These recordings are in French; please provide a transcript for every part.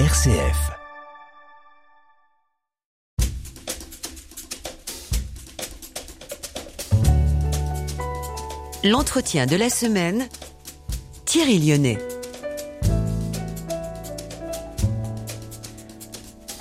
RCF. L'entretien de la semaine, Thierry Lyonnais.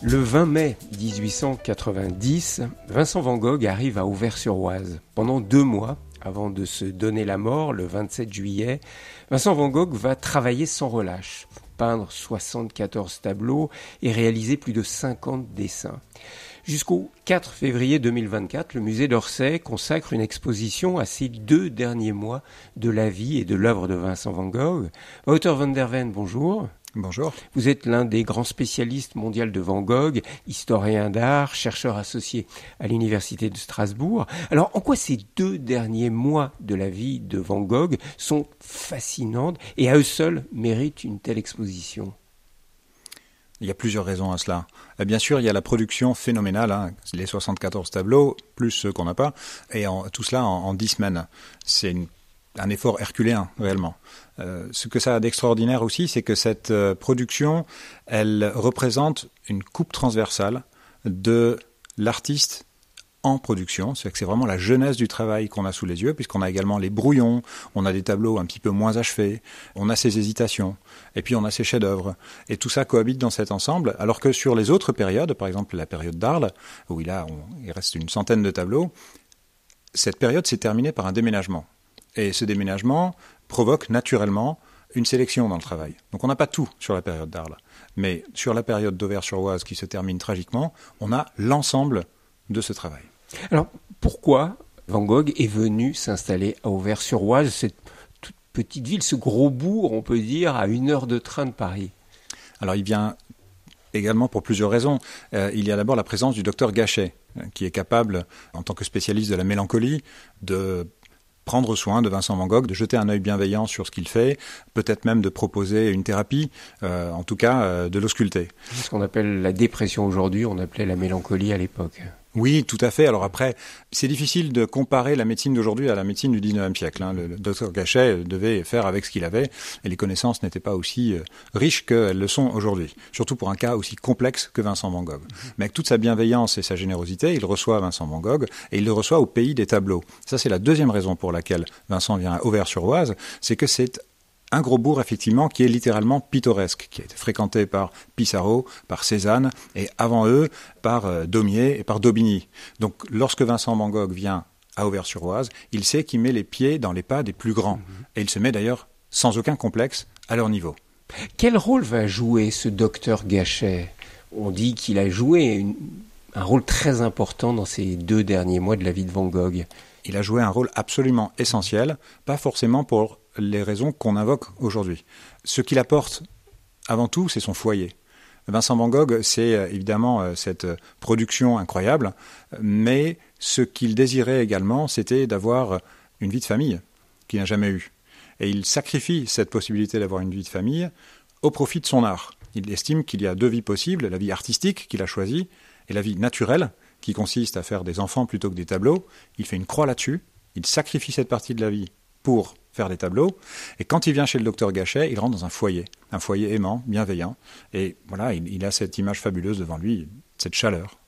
Le 20 mai 1890, Vincent Van Gogh arrive à Auvers-sur-Oise. Pendant deux mois, avant de se donner la mort, le 27 juillet, Vincent Van Gogh va travailler sans relâche, peindre 74 tableaux et réaliser plus de 50 dessins. Jusqu'au 4 février 2024, le musée d'Orsay consacre une exposition à ces deux derniers mois de la vie et de l'œuvre de Vincent Van Gogh. Wouter van der Ven, bonjour. Bonjour. Vous êtes l'un des grands spécialistes mondiaux de Van Gogh, historien d'art, chercheur associé à l'Université de Strasbourg. Alors, en quoi ces deux derniers mois de la vie de Van Gogh sont fascinantes et à eux seuls méritent une telle exposition? Il y a plusieurs raisons à cela. Euh, bien sûr, il y a la production phénoménale, hein, les 74 tableaux, plus ceux qu'on n'a pas, et tout cela en, 10 semaines. C'est un effort herculéen, réellement. Euh, ce que ça a d'extraordinaire aussi, c'est que cette euh, production, elle représente une coupe transversale de l'artiste en production. C'est que c'est vraiment la jeunesse du travail qu'on a sous les yeux, puisqu'on a également les brouillons, on a des tableaux un petit peu moins achevés, on a ses hésitations, et puis on a ses chefs-d'œuvre. Et tout ça cohabite dans cet ensemble, alors que sur les autres périodes, par exemple la période d'Arles, où il, a, il reste une centaine de tableaux, cette période s'est terminée par un déménagement. Et ce déménagement provoque naturellement une sélection dans le travail. Donc on n'a pas tout sur la période d'Arles. Mais sur la période d'Auvers-sur-Oise qui se termine tragiquement, on a l'ensemble de ce travail. Alors, pourquoi Van Gogh est venu s'installer à Auvers-sur-Oise, cette toute petite ville, ce gros bourg, on peut dire, à une heure de train de Paris? Alors, il vient également pour plusieurs raisons. Euh, il y a d'abord la présence du docteur Gachet, euh, qui est capable, en tant que spécialiste de la mélancolie, de prendre soin de Vincent Van Gogh, de jeter un œil bienveillant sur ce qu'il fait, peut-être même de proposer une thérapie, euh, en tout cas de l'ausculter. Ce qu'on appelle la dépression aujourd'hui, on appelait la mélancolie à l'époque. Oui, tout à fait. Alors après, c'est difficile de comparer la médecine d'aujourd'hui à la médecine du 19e siècle. Hein. Le, docteur Gachet devait faire avec ce qu'il avait, et les connaissances n'étaient pas aussi euh, riches qu'elles le sont aujourd'hui. Surtout pour un cas aussi complexe que Vincent Van Gogh. Mais avec toute sa bienveillance et sa générosité, il reçoit Vincent Van Gogh, et il le reçoit au pays des tableaux. Ça, c'est la deuxième raison pour laquelle Vincent vient à Auvers-sur-Oise, c'est que c'est un gros bourg effectivement qui est littéralement pittoresque, qui a été fréquenté par Pissarro, par Cézanne et avant eux par euh, Daumier et par Daubigny. Donc lorsque Vincent Van Gogh vient à Auvers-sur-Oise, il sait qu'il met les pieds dans les pas des plus grands mhm. et il se met d'ailleurs sans aucun complexe à leur niveau. Quel rôle va jouer ce docteur Gachet? On dit qu'il a joué un rôle très important dans ces deux derniers mois de la vie de Van Gogh. Il a joué un rôle absolument essentiel, pas forcément pour les raisons qu'on invoque aujourd'hui. Ce qu'il apporte, avant tout, c'est son foyer. Vincent Van Gogh, c'est euh, évidemment euh, cette production incroyable, mais ce qu'il désirait également, c'était d'avoir une vie de famille qu'il n'a jamais eue. Et il sacrifie cette possibilité d'avoir une vie de famille au profit de son art. Il estime qu'il y a deux vies possibles, la vie artistique qu'il a choisie et la vie naturelle, qui consiste à faire des enfants plutôt que des tableaux. Il fait une croix là-dessus, il sacrifie cette partie de la vie pour faire des tableaux. Et quand il vient chez le docteur Gachet, il rentre dans un foyer, un foyer aimant, bienveillant. Et voilà, il, a cette image fabuleuse devant lui, cette chaleur.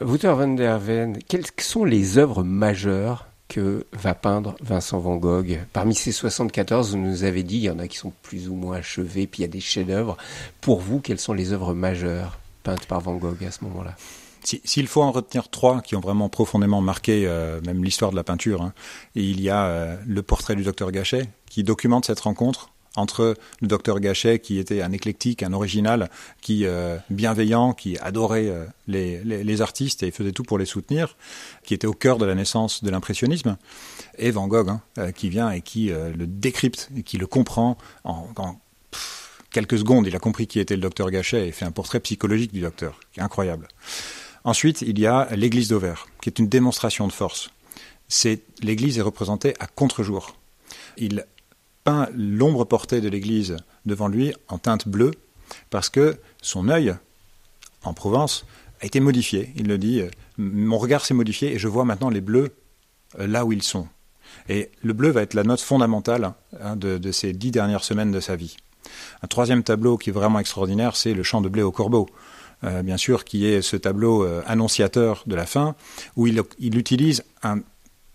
Wouter van der Ven, quelles sont les œuvres majeures que va peindre Vincent Van Gogh Parmi ces 74, vous nous avez dit, il y en a qui sont plus ou moins achevés, puis il y a des chefs-d'œuvre. Pour vous, quelles sont les œuvres majeures peintes par Van Gogh à ce moment-là? S'il faut en retenir trois qui ont vraiment profondément marqué euh, même l'histoire de la peinture, hein, il y a euh, le portrait du docteur Gachet qui documente cette rencontre entre le docteur Gachet qui était un éclectique, un original, qui euh, bienveillant, qui adorait les, artistes et faisait tout pour les soutenir, qui était au cœur de la naissance de l'impressionnisme, et Van Gogh hein, qui vient et qui le décrypte et qui le comprend en, quelques secondes. Il a compris qui était le docteur Gachet et fait un portrait psychologique du docteur, qui est incroyable. Ensuite, il y a l'église d'Auvers, qui est une démonstration de force. C'est l'église est représentée à contre-jour. Il peint l'ombre portée de l'église devant lui en teinte bleue parce que son œil, en Provence, a été modifié. Il le dit, mon regard s'est modifié et je vois maintenant les bleus euh, là où ils sont. Et le bleu va être la note fondamentale hein, de, ces dix dernières semaines de sa vie. Un troisième tableau qui est vraiment extraordinaire, c'est le champ de blé au corbeau. Euh, bien sûr, qui est ce tableau euh, annonciateur de la fin, où il, il utilise un,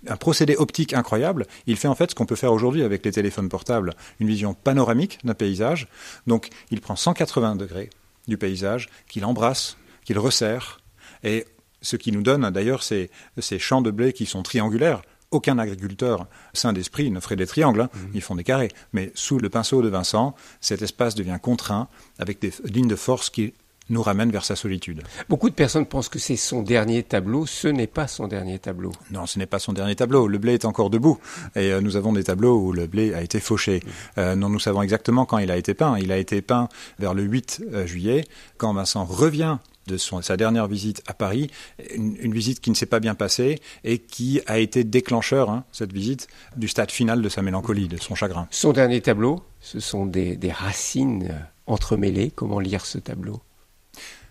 un, procédé optique incroyable. Il fait en fait ce qu'on peut faire aujourd'hui avec les téléphones portables, une vision panoramique d'un paysage. Donc, il prend 180 degrés du paysage, qu'il embrasse, qu'il resserre, et ce qui nous donne d'ailleurs ces, ces champs de blé qui sont triangulaires aucun agriculteur sain d'esprit ne ferait des triangles, hein. mmh. ils font des carrés. Mais sous le pinceau de Vincent, cet espace devient contraint avec des lignes de force qui nous ramène vers sa solitude. Beaucoup de personnes pensent que c'est son dernier tableau. Ce n'est pas son dernier tableau. Non, ce n'est pas son dernier tableau. Le blé est encore debout. Et euh, nous avons des tableaux où le blé a été fauché. Euh, non, nous savons exactement quand il a été peint. Il a été peint vers le 8 euh, juillet, quand Vincent revient de son, sa dernière visite à Paris, une, une visite qui ne s'est pas bien passée et qui a été déclencheur, hein, cette visite, du stade final de sa mélancolie, de son chagrin. Son dernier tableau, ce sont des, des racines euh, entremêlées. Comment lire ce tableau?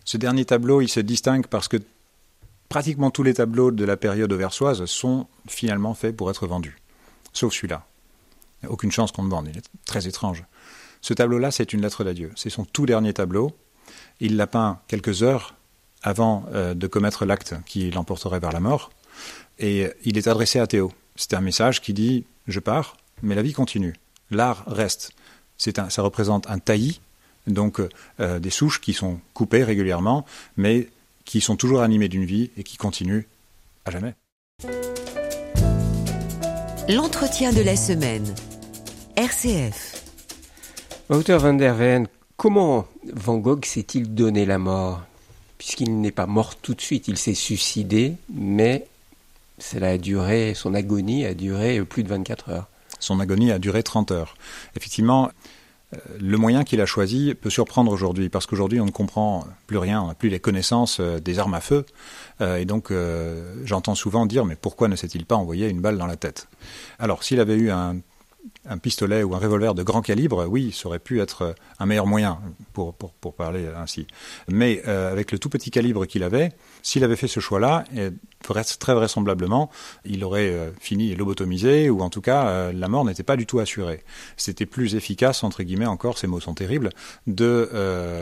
Ce dernier tableau, il se distingue parce que pratiquement tous les tableaux de la période auversoise sont finalement faits pour être vendus, sauf celui-là. Aucune chance qu'on le vende, il est très étrange. Ce tableau-là, c'est une lettre d'adieu. C'est son tout dernier tableau. Il l'a peint quelques heures avant euh, de commettre l'acte qui l'emporterait vers la mort. Et il est adressé à Théo. C'est un message qui dit Je pars, mais la vie continue. L'art reste. Ça représente un taillis donc euh, des souches qui sont coupées régulièrement, mais qui sont toujours animées d'une vie et qui continuent à jamais. L'entretien de la semaine. RCF. Wouter van der Ven, comment Van Gogh s'est-il donné la mort? Puisqu'il n'est pas mort tout de suite, il s'est suicidé, mais cela a duré, son agonie a duré plus de 24 heures. Son agonie a duré 30 heures. Effectivement, euh, le moyen qu'il a choisi peut surprendre aujourd'hui, parce qu'aujourd'hui on ne comprend plus rien, on n'a plus les connaissances euh, des armes à feu, euh, et donc j'entends souvent dire mais pourquoi ne s'est-il pas envoyé une balle dans la tête? Alors s'il avait eu un un pistolet ou un revolver de grand calibre, oui, ça aurait pu être un meilleur moyen, pour, pour, pour parler ainsi. Mais euh, avec le tout petit calibre qu'il avait, s'il avait fait ce choix-là, très vraisemblablement, il aurait euh, fini lobotomisé, ou en tout cas, euh, la mort n'était pas du tout assurée. C'était plus efficace, entre guillemets, encore, ces mots sont terribles, de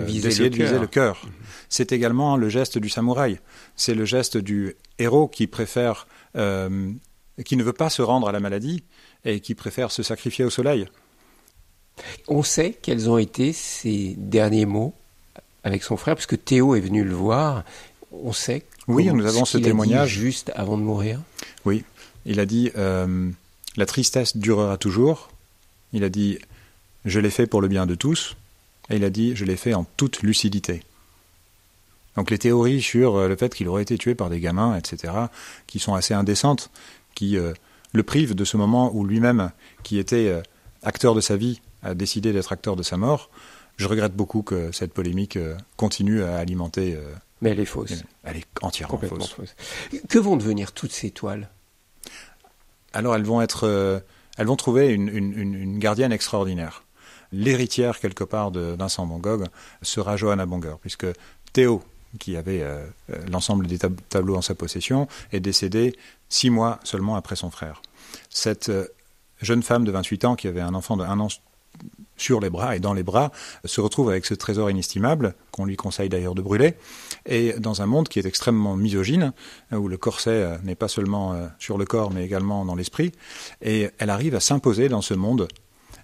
d'essayer de viser le cœur. Mhm. C'est également le geste du samouraï. C'est le geste du héros qui préfère, qui ne veut pas se rendre à la maladie, et qui préfère se sacrifier au soleil. On sait quels ont été ses derniers mots avec son frère, puisque Théo est venu le voir. On sait. Oui, nous avons ce, témoignage. juste avant de mourir. Oui, il a dit euh, La tristesse durera toujours. Il a dit Je l'ai fait pour le bien de tous. Et il a dit Je l'ai fait en toute lucidité. Donc les théories sur euh, le fait qu'il aurait été tué par des gamins, etc., qui sont assez indécentes, qui euh, le prive de ce moment où lui-même, qui était euh, acteur de sa vie, a décidé d'être acteur de sa mort. Je regrette beaucoup que cette polémique euh, continue à alimenter. Euh, Mais elle est fausse. Elle est entièrement fausse. fausse. Que vont devenir toutes ces toiles? Alors elles vont être, elles vont trouver une, une, une gardienne extraordinaire. L'héritière quelque part de Vincent Van Gogh sera Johanna Bonger, puisque Théo, qui avait euh, l'ensemble des tab tableaux en sa possession, est décédé six mois seulement après son frère. Cette euh, jeune femme de 28 ans qui avait un enfant de un an sur les bras et dans les bras, se retrouve avec ce trésor inestimable, qu'on lui conseille d'ailleurs de brûler, et dans un monde qui est extrêmement misogyne, où le corset euh, n'est pas seulement sur le corps, mais également dans l'esprit, et elle arrive à s'imposer dans ce monde,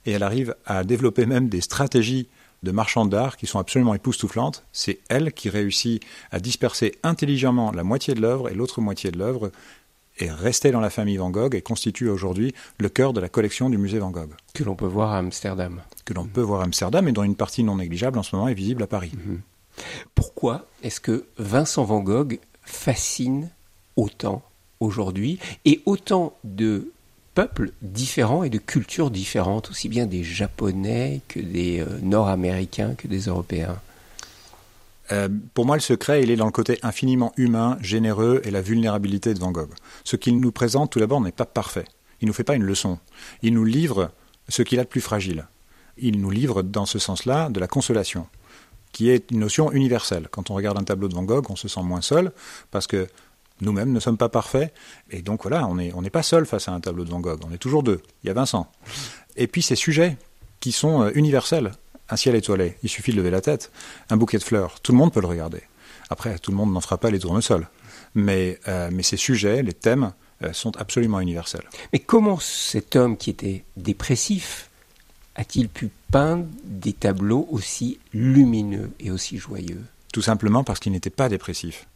et elle arrive à développer même des stratégies de marchands d'art qui sont absolument époustouflantes. C'est elle qui réussit à disperser intelligemment la moitié de l'œuvre et l'autre moitié de l'œuvre est restée dans la famille Van Gogh et constitue aujourd'hui le cœur de la collection du musée Van Gogh. Que l'on peut voir à Amsterdam. Que l'on peut voir à Amsterdam et dont une partie non négligeable en ce moment est visible à Paris. Mhm. Pourquoi est-ce que Vincent Van Gogh fascine autant aujourd'hui et autant de peuples différents et de cultures différentes, aussi bien des Japonais que des euh, Nord-Américains que des Européens euh, pour moi, le secret, il est dans le côté infiniment humain, généreux et la vulnérabilité de Van Gogh. Ce qu'il nous présente, tout d'abord, n'est pas parfait. Il ne nous fait pas une leçon. Il nous livre ce qu'il a de plus fragile. Il nous livre, dans ce sens-là, de la consolation, qui est une notion universelle. Quand on regarde un tableau de Van Gogh, on se sent moins seul, parce que nous-mêmes ne sommes pas parfaits. Et donc voilà, on n'est on pas seul face à un tableau de Van Gogh, on est toujours deux. Il y a Vincent. Et puis ces sujets qui sont euh, universels, Un ciel étoilé, il suffit de lever la tête. Un bouquet de fleurs, tout le monde peut le regarder. Après, tout le monde n'en fera pas les tournesols. Mais, euh, mais ces sujets, les thèmes, euh, sont absolument universels. Mais comment cet homme qui était dépressif a-t-il pu peindre des tableaux aussi lumineux et aussi joyeux? Tout simplement parce qu'il n'était pas dépressif.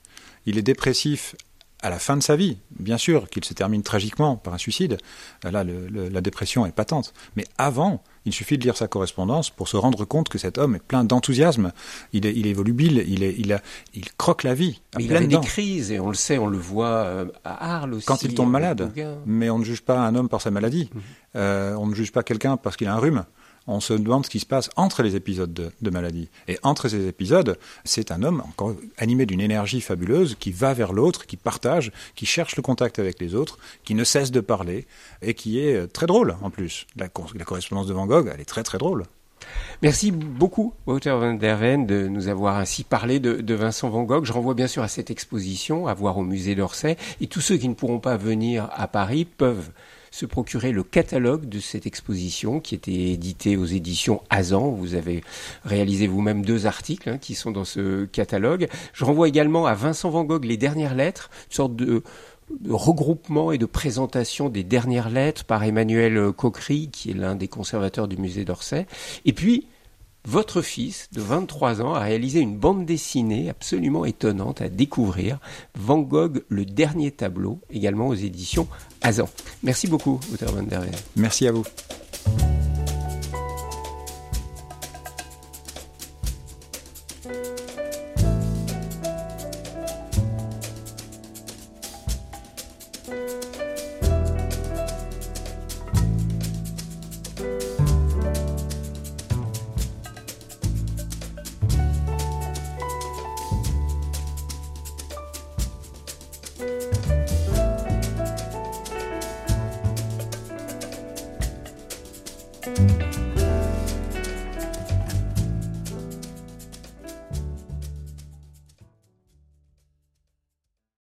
Il est dépressif à la fin de sa vie, bien sûr qu'il se termine tragiquement par un suicide, là la dépression est patente, mais avant, il suffit de lire sa correspondance pour se rendre compte que cet homme est plein d'enthousiasme, il est, il est volubile, il, est, il, a, il croque la vie. Mais il a des crises, et on le sait, on le voit euh, à Arles aussi. Quand il tombe malade, mais on ne juge pas un homme par sa maladie, mhm. euh, on ne juge pas quelqu'un parce qu'il a un rhume on se demande ce qui se passe entre les épisodes de, maladie. Et entre ces épisodes, c'est un homme encore animé d'une énergie fabuleuse qui va vers l'autre, qui partage, qui cherche le contact avec les autres, qui ne cesse de parler et qui est euh, très drôle en plus. La, correspondance de Van Gogh, elle est très très drôle. Merci beaucoup, Wouter van der Ven, de nous avoir ainsi parlé de, de, Vincent Van Gogh. Je renvoie bien sûr à cette exposition à voir au musée d'Orsay. Et tous ceux qui ne pourront pas venir à Paris peuvent se procurer le catalogue de cette exposition qui était édité aux éditions Azan. Vous avez réalisé vous-même deux articles hein, qui sont dans ce catalogue. Je renvoie également à Vincent Van Gogh les dernières lettres, une sorte de regroupement et de présentation des dernières lettres par Emmanuel Coquery, qui est l'un des conservateurs du musée d'Orsay. Et puis, votre fils de 23 ans a réalisé une bande dessinée absolument étonnante à découvrir, Van Gogh, le dernier tableau, également aux éditions Azan. Merci beaucoup, auteur Van der Merci à vous.